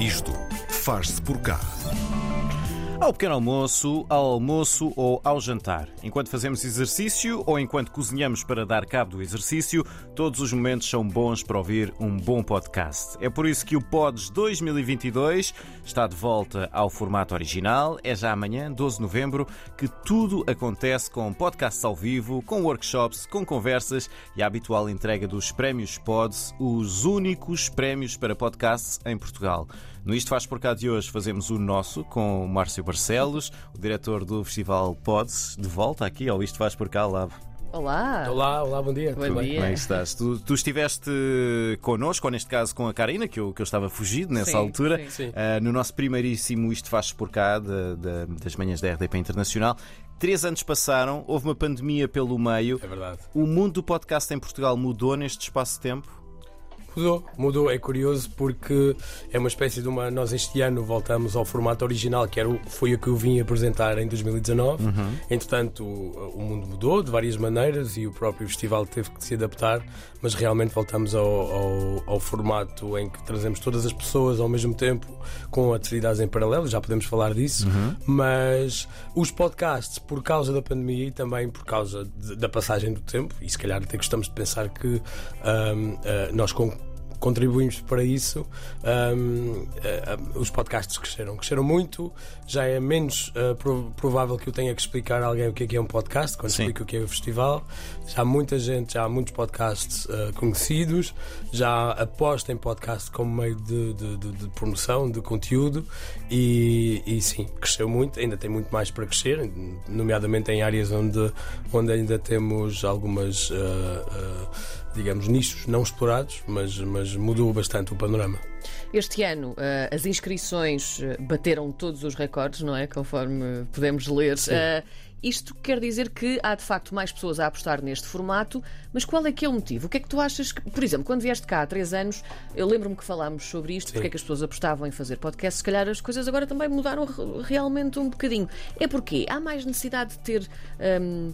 Isto faz-se por cá. Ao pequeno almoço, ao almoço ou ao jantar. Enquanto fazemos exercício ou enquanto cozinhamos para dar cabo do exercício, todos os momentos são bons para ouvir um bom podcast. É por isso que o Pods 2022 está de volta ao formato original. É já amanhã, 12 de novembro, que tudo acontece com podcasts ao vivo, com workshops, com conversas e a habitual entrega dos prémios Pods, os únicos prémios para podcasts em Portugal. No Isto Faz Por Cá de hoje fazemos o nosso com o Márcio Barcelos, o diretor do Festival Pods, de volta aqui ao Isto Faz Por Cá, Lavo. Olá! Olá, olá, bom dia. Bom Tudo bem? dia. Como é que estás? Tu, tu estiveste connosco, ou neste caso com a Karina, que eu, que eu estava fugido nessa Sim, altura, sim. Ah, no nosso primeiríssimo Isto Faz Por Cá da- da- das manhãs da RDP Internacional. Três anos passaram, houve uma pandemia pelo meio. É verdade. O mundo do podcast em Portugal mudou neste espaço de tempo? Mudou, mudou. É curioso porque é uma espécie de uma. Nós este ano voltamos ao formato original, que era o, foi o que eu vim apresentar em 2019. Entretanto, o, o mundo mudou de várias maneiras e o próprio festival teve que se adaptar, mas realmente voltamos ao, ao, ao formato em que trazemos todas as pessoas ao mesmo tempo com atividades em paralelo, já podemos falar disso. Mas os podcasts, por causa da pandemia e também por causa de- da passagem do tempo, e se calhar até gostamos de pensar que ahm, ah, nós com contribuímos para isso. Ahm, ah, ah, os podcasts cresceram, cresceram muito. Já é menos prov- provável que eu tenha que explicar a alguém o que é que é um podcast quando Sim. explico o que é o festival. Já há muita gente, já há muitos podcasts ah, conhecidos, já aposta em podcast como meio de, de- de- de promoção, de conteúdo e, e sim, cresceu muito. Ainda tem muito mais para crescer, nomeadamente em áreas onde, onde ainda temos algumas. Digamos, nichos não explorados, mas, mas mudou bastante o panorama. Este ano eh, as inscrições eh, bateram todos os recordes, não é? Conforme podemos ler. Eh, isto quer dizer que há de facto mais pessoas a apostar neste formato, mas qual é que é o motivo? O que é que tu achas que, por exemplo, quando vieste cá há três anos, eu lembro-me que falámos sobre isto, porque é que as pessoas apostavam em fazer podcast, se calhar as coisas agora também mudaram re- realmente um bocadinho. É porque há mais necessidade de ter. hum,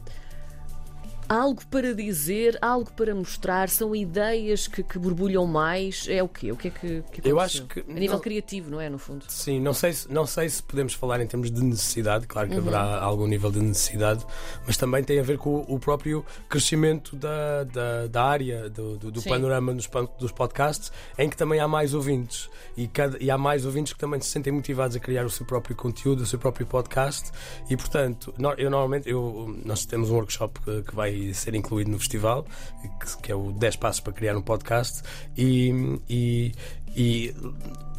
Algo para dizer, algo para mostrar, são ideias que, que borbulham mais. É o quê? O que é que, que Eu acho que A nível não- criativo, não é? No fundo. Sim, não sei, se, não sei se podemos falar em termos de necessidade, claro que Uhum. haverá algum nível de necessidade, mas também tem a ver com o, próprio crescimento da, da, da área, do, do, do panorama dos, dos podcasts, em que também há mais ouvintes e, cada, e há mais ouvintes que também se sentem motivados a criar o seu próprio conteúdo, o seu próprio podcast e, portanto, eu normalmente, eu, nós temos um workshop que, que vai ser incluído no festival, que, que é o 10 Passos para Criar um Podcast, e, e, e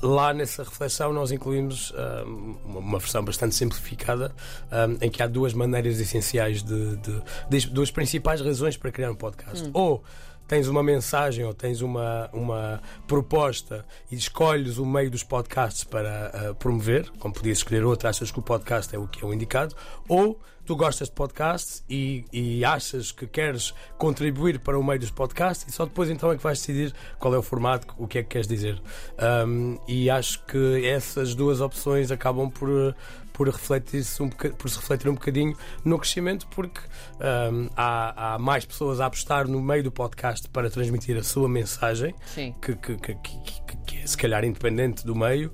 lá nessa reflexão nós incluímos ah, uma, uma versão bastante simplificada ah, em que há duas maneiras essenciais de, de- de- duas principais razões para criar um podcast. Ou tens uma mensagem ou tens uma, uma proposta e escolhes o meio dos podcasts para ah, promover, como podias escolher outro, achas que o podcast é o que é o indicado, ou tu gostas de podcasts e, e achas que queres contribuir para o meio dos podcasts e só depois então é que vais decidir qual é o formato, o que é que queres dizer. Um, e acho que essas duas opções acabam por, por, refletir-se um boca- por se refletir um bocadinho no crescimento, porque um, há, há mais pessoas a apostar no meio do podcast para transmitir a sua mensagem que, que, que, que- que- é se calhar independente do meio,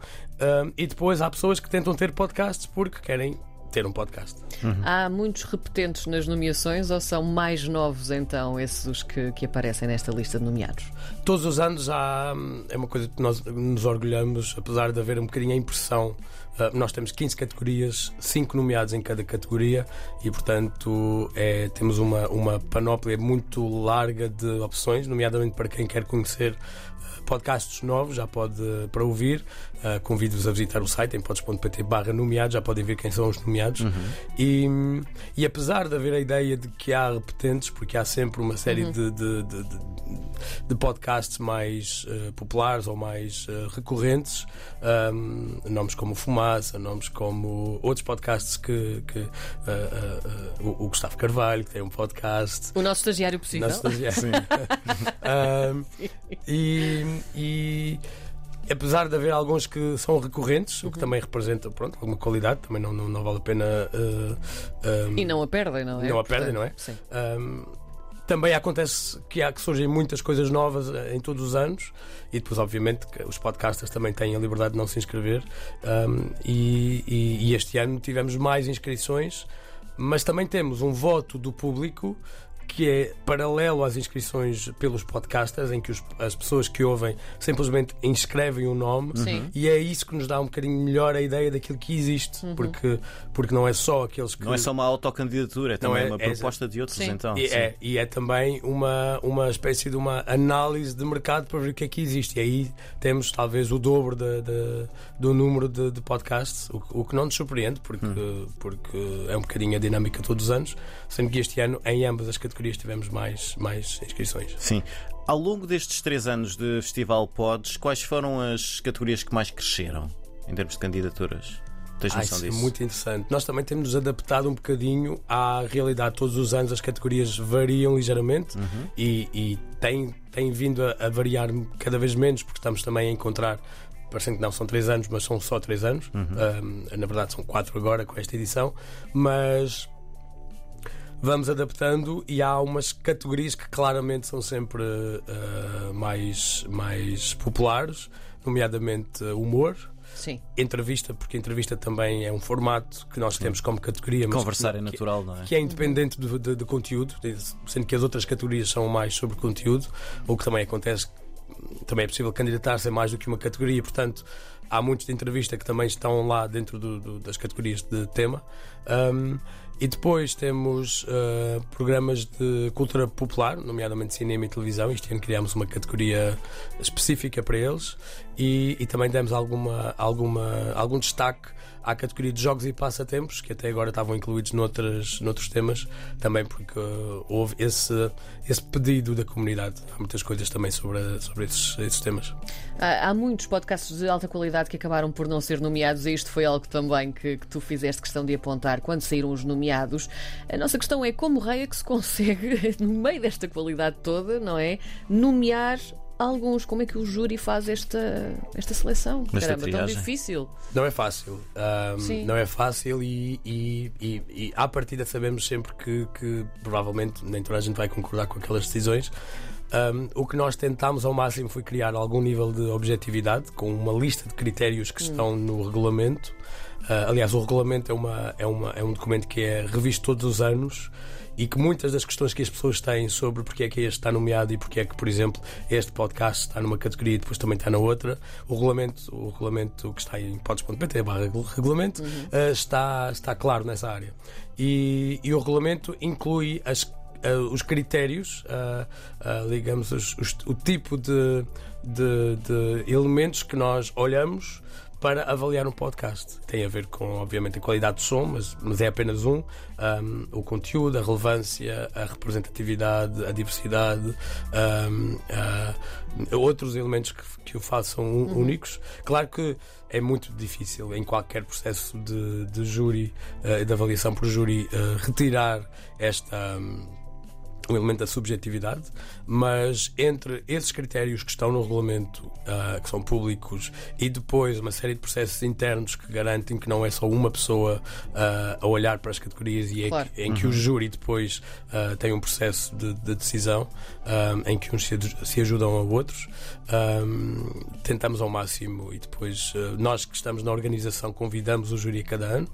um, e depois há pessoas que tentam ter podcasts porque querem ter um podcast. Há muitos repetentes nas nomeações ou são mais novos então esses os que, que aparecem nesta lista de nomeados? Todos os anos há, hum, é uma coisa que nós nos orgulhamos, apesar de haver um bocadinho a impressão. Ah, nós temos 15 categorias, 5 nomeados em cada categoria e, portanto, é, temos uma, uma panóplia muito larga de opções, nomeadamente para quem quer conhecer ah, podcasts novos, já pode para ouvir. Ah, Convido-vos a visitar o site em podes.pt barra nomeados, já podem ver quem são os nomeados. E, e apesar de haver a ideia de que há repetentes, porque há sempre uma série de, de, de- de- de podcasts mais eh, populares ou mais eh, recorrentes, ahm, nomes como Fumaça, nomes como outros podcasts que, que, ah, ah, ah, o, Gustavo Carvalho, que tem um podcast. O nosso estagiário possível. Nosso estagiário. Ahm, e, e apesar de haver alguns que são recorrentes, o que também representa pronto, alguma qualidade, também não, não, não vale a pena. ah, ahm, E não a perdem, não é? Não a perdem, não é? Sim. Ahm, também acontece que, há, que surgem muitas coisas novas eh, em todos os anos e depois, obviamente, os podcasters também têm a liberdade de não se inscrever. Um, e, e, e este ano tivemos mais inscrições, mas também temos um voto do público que é paralelo às inscrições pelos podcasters, em que os, as pessoas que ouvem simplesmente inscrevem o nome Sim. e é isso que nos dá um bocadinho melhor a ideia daquilo que existe, Uhum. porque, porque não é só aqueles que. Não é só uma autocandidatura, é também é- uma é- proposta de outros, Sim. então. E sim. é, e é também uma, uma espécie de uma análise de mercado para ver o que é que existe. E aí temos talvez o dobro de- de- do número de, de podcasts, o, que- o que não nos surpreende, porque, Hum. porque é um bocadinho a dinâmica todos os anos, sendo que este ano em ambas as categorias tivemos mais, mais inscrições. Sim. Ao longo destes três anos de Festival Pods, quais foram as categorias que mais cresceram em termos de candidaturas? Tens Ah, noção é disso? muito interessante. Nós também temos nos adaptado um bocadinho à realidade. Todos os anos as categorias variam ligeiramente Uhum. e, e tem, tem vindo a, a variar cada vez menos, porque estamos também a encontrar. Parecendo que não são três anos, mas são só três anos. Uhum. Um, na verdade, são quatro agora com esta edição. Mas vamos adaptando e há umas categorias que claramente são sempre uh, mais, mais populares, nomeadamente uh, humor Sim. entrevista, porque entrevista também é um formato que nós temos como categoria. mas Conversar que, é natural, não é? Que é independente do, do- do conteúdo, sendo que as outras categorias são mais sobre conteúdo, o que também acontece, também é possível candidatar-se a mais do que uma categoria, portanto, há muitos de entrevista que também estão lá dentro do- do- das categorias de tema. Um, e depois temos uh, programas de cultura popular, nomeadamente cinema e televisão. Este ano criámos uma categoria específica para eles e, e também demos alguma, alguma, algum destaque à categoria de jogos e passatempos, que até agora estavam incluídos noutras, noutros temas, também porque uh, houve esse, esse pedido da comunidade. Há muitas coisas também sobre, sobre esses, esses temas. Há, há muitos podcasts de alta qualidade que acabaram por não ser nomeados e isto foi algo também que, que tu fizeste questão de apontar quando saíram os nomeados. A nossa questão é como raio é que se consegue, no meio desta qualidade toda, não é? Nomear alguns. Como é que o júri faz esta, esta seleção? Esta Caramba, tão triagem. difícil. Não é fácil. Sim. não é fácil e, e, e, e à partida sabemos sempre que, que provavelmente nem toda a gente vai concordar com aquelas decisões. Ahm, o que nós tentámos ao máximo foi criar algum nível de objetividade com uma lista de critérios que estão no regulamento. Ah, aliás, o regulamento é, uma, é, uma, é um documento que é revisto todos os anos e que muitas das questões que as pessoas têm sobre porque é que este está nomeado e porque é que, por exemplo, este podcast está numa categoria e depois também está na outra, o regulamento, o regulamento que está em pods.pt barra regulamento ah, está, está claro nessa área. E, e o regulamento inclui as uh, os critérios, uh, digamos, os- os- o tipo de, de- de elementos que nós olhamos para avaliar um podcast. Tem a ver com, obviamente, a qualidade do som, mas, mas é apenas um. Um, o conteúdo, a relevância, a representatividade, a diversidade, um, uh, outros elementos que, que o façam un- únicos. Claro que é muito difícil em qualquer processo de, de júri, uh, de avaliação por júri, uh, retirar esta. um, um elemento da subjetividade, mas entre esses critérios que estão no regulamento, ah, que são públicos, e depois uma série de processos internos que garantem que não é só uma pessoa ah, a olhar para as categorias e é Claro. que- em que o júri depois ah, tem um processo de, de decisão ah, em que uns se, se ajudam a outros. Ah, tentamos ao máximo e depois nós que estamos na organização convidamos o júri a cada ano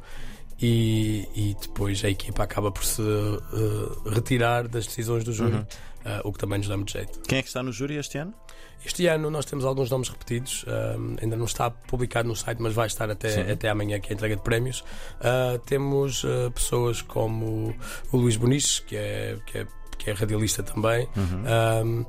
e, e depois a equipa acaba por se eh, retirar das decisões do júri, eh, o que também nos dá muito jeito. Quem é que está no júri este ano? Este ano nós temos alguns nomes repetidos, eh, ainda não está publicado no site, mas vai estar até, Sim. até amanhã, que é a entrega de prémios. Temos pessoas como o Luís Boniches, que é, que é, que é radialista também. Uhum. Um,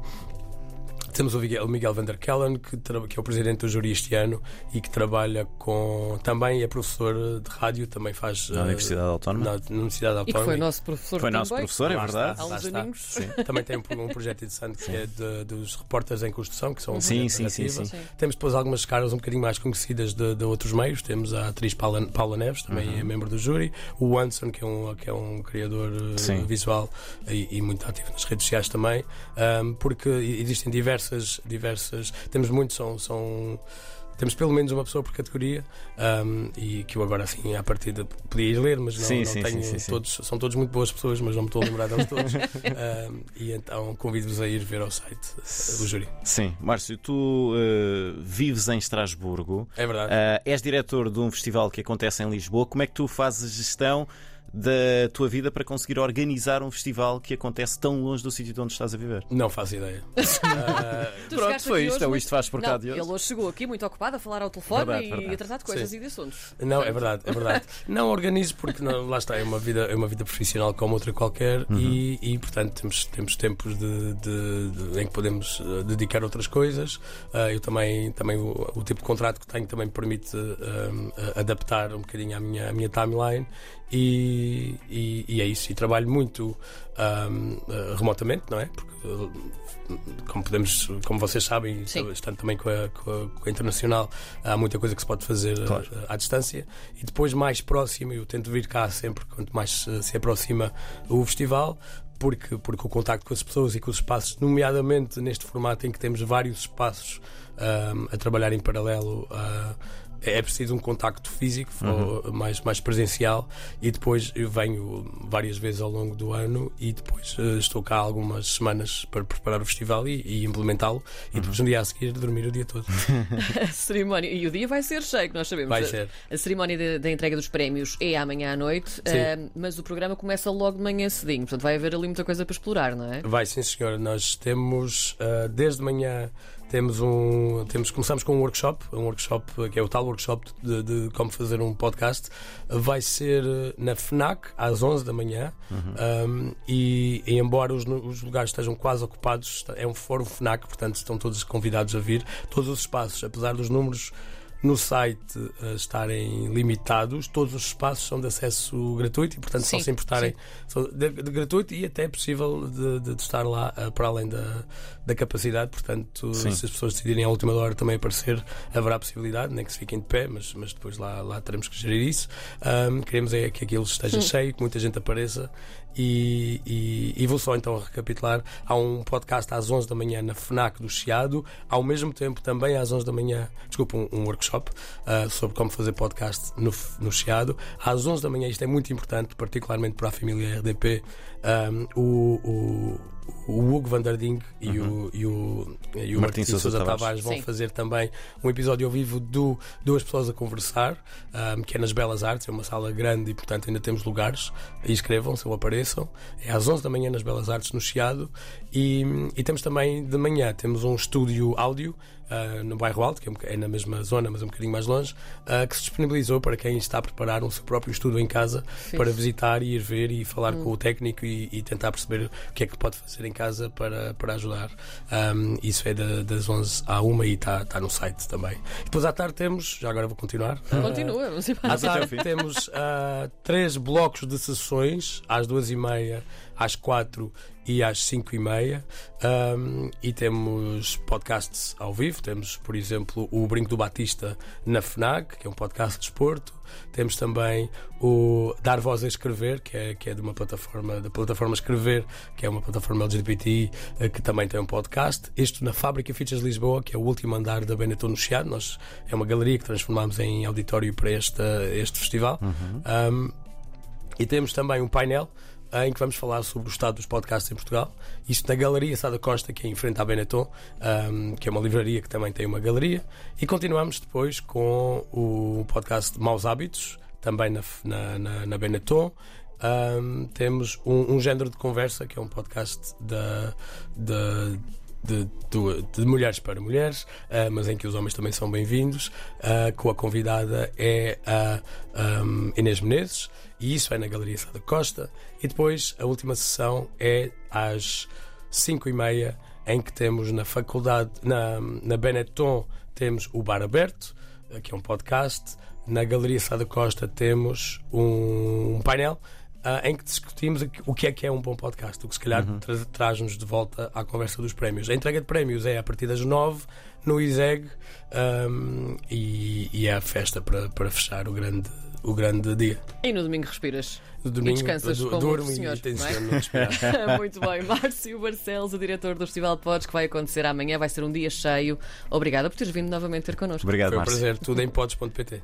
temos o Miguel, o Miguel Van der Kellen, que, que é o presidente do júri este ano e que trabalha com. Também é professor de rádio, também faz. Na eh, Universidade Autónoma? Na, na Universidade E que Autónoma. foi nosso professor Foi nosso professor, é Lá está. verdade? Há Lá uns está. aninhos. Sim. Também tem um, um projeto interessante que é de- dos repórteres em construção, que são um Sim, sim, sim, sim. Sim. Temos depois algumas caras um bocadinho mais conhecidas de, de outros meios. Temos a atriz Paula, Paula Neves, também Uhum. é membro do júri. O Anson, que é um, que é um criador eh, Sim. visual e, e muito ativo nas redes sociais também. Ahm, porque existem diversas, diversas. Temos muitos, são. são temos pelo menos uma pessoa por categoria um, e que eu agora assim à partida podia ir ler, mas não, Sim, não sim, tenho sim, todos, são todos muito boas pessoas, mas não me estou a lembrar deles todos. Um, e então convido-vos a ir ver ao site uh, o júri. Sim, Márcio, tu eh, vives em Estrasburgo, É verdade. eh, és diretor de um festival que acontece em Lisboa. Como é que tu fazes gestão da tua vida para conseguir organizar um festival que acontece tão longe do sítio de onde estás a viver? Não faço ideia. Uh, Pronto, foi isto, hoje é o muito- Isto Faz por cá de hoje. Ele hoje chegou aqui muito ocupado a falar ao telefone Verdade, e verdade. a tratar de coisas Sim. e de assuntos. Não, é verdade, é verdade. Não organizo porque não, lá está, é uma vida, é uma vida profissional como outra qualquer e, e, portanto temos, temos tempos de, de- de- em que podemos eh, dedicar a outras coisas. Ah, eu também, também o, o tipo de contrato que tenho também me permite a- adaptar um bocadinho à minha, à minha timeline e, e- e é isso. E trabalho muito ahm, eh, remotamente, não é? Porque como podemos, como vocês sabem, Sim. estando também com a, com a- com a internacional, há muita coisa que se pode fazer Claro. eh, à distância e depois mais próximo eu tento vir cá sempre quanto mais eh, se aproxima o festival porque, porque o contacto com as pessoas e com os espaços, nomeadamente neste formato em que temos vários espaços ahm, a trabalhar em paralelo, ah, é preciso um contacto físico ou mais, mais presencial e depois eu venho várias vezes ao longo do ano e depois eh, estou cá algumas semanas para preparar o festival e, e implementá-lo e depois no dia a seguir dormir o dia todo. A cerimónia. E o dia vai ser cheio, que nós sabemos. Vai A- ser. A cerimónia de- da entrega dos prémios é amanhã à noite, ah, mas o programa começa logo de manhã cedinho. Portanto, vai haver ali muita coisa para explorar, não é? Vai sim, senhora. Nós temos ah, desde manhã temos um temos começamos com um workshop, um workshop que é o tal workshop de, de como fazer um podcast. Vai ser eh, na Fnac às 11 da manhã Um, e, e embora os, os lugares estejam quase ocupados, é um fórum Fnac, portanto estão todos convidados a vir. Todos os espaços, apesar dos números no site eh, estarem limitados, todos os espaços são de acesso gratuito e, portanto, Sim, só se importarem são de, de gratuito e até é possível de, de- de estar lá eh, para além da, da capacidade. Portanto, Sim. se as pessoas decidirem à última hora também aparecer, haverá possibilidade, nem que se fiquem de pé, mas, mas depois lá, lá teremos que gerir isso. Ahm, queremos é que aquilo esteja cheio, que muita gente apareça. E, e- e vou só então recapitular: há um podcast às 11 da manhã na FNAC do Chiado, ao mesmo tempo também às 11 da manhã, desculpa, um, um workshop ah, sobre como fazer podcast no, no Chiado. Às 11 da manhã, isto é muito importante, particularmente para a família RDP. ahm, o, o, o Hugo Van der Ding e o, e o, e o Martim Sousa Tavares. Tavares vão Sim. fazer também um episódio ao vivo do Duas Pessoas a Conversar, ahm, que é nas Belas Artes, é uma sala grande e, portanto, ainda temos lugares. Inscrevam-se ou apareçam. É às 11 da manhã nas Belas Artes, no Chiado. E, e temos também de manhã, temos um estúdio áudio. ah, no bairro Alto, que é um é na mesma zona, mas um bocadinho mais longe, ah, que se disponibilizou para quem está a preparar o seu próprio estúdio em casa para visitar e ir ver e falar com o técnico e, e tentar perceber o que é que pode fazer em casa para, para ajudar. Ahm, isso é da- das 11 à 1 e está está no site também. Depois à tarde temos, já agora vou continuar. Continua, vamos embora. à tarde temos ah, três blocos de sessões, às duas e meia, às quatro e às cinco e meia. Ahm, e temos podcasts ao vivo. Temos, por exemplo, o Brinco do Batista na FNAC, que é um podcast de desporto. Temos também o Dar Voz a Escrever, que é, que é de uma plataforma, da plataforma Escrever, que é uma plataforma LGBT, eh, que também tem um podcast. Isto na Fábrica Fichas Lisboa, que é o último andar da Benetton no Chiado. Nós, é uma galeria que transformámos em auditório para este, este festival. Ahm, e temos também um painel em que vamos falar sobre o estado dos podcasts em Portugal. Isto na Galeria Sada Costa, que é em frente à Benetton, ahm, que é uma livraria que também tem uma galeria. E continuamos depois com o podcast Maus Hábitos, também na, na, na, na Benetton. Ahm, temos um, um género de conversa, que é um podcast da. da de, de- de mulheres para mulheres, ah, mas em que os homens também são bem-vindos. ah, com a convidada é a ahm, Inês Menezes, e isso é na Galeria Sada Costa. E depois a última sessão é às 5 e meia, em que temos na faculdade, na, na Benetton, temos o Bar Aberto, que é um podcast. Na Galeria Sada Costa temos um painel ah, em que discutimos o que- é que é um bom podcast, o que se calhar tra- traz-nos de volta à conversa dos prémios. A entrega de prémios é a partir das 9 no ISEG ahm, e, e é a festa para, para fechar o grande, o grande dia. E no domingo respiras. No domingo, descansas du- como durmo e senhor, não é? Muito bem. Márcio Barcelos, o diretor do Festival de Pods, que vai acontecer amanhã, vai ser um dia cheio. Obrigada por teres vindo novamente ter connosco. Obrigado, Foi um Márcio. prazer. Tudo em pods.pt.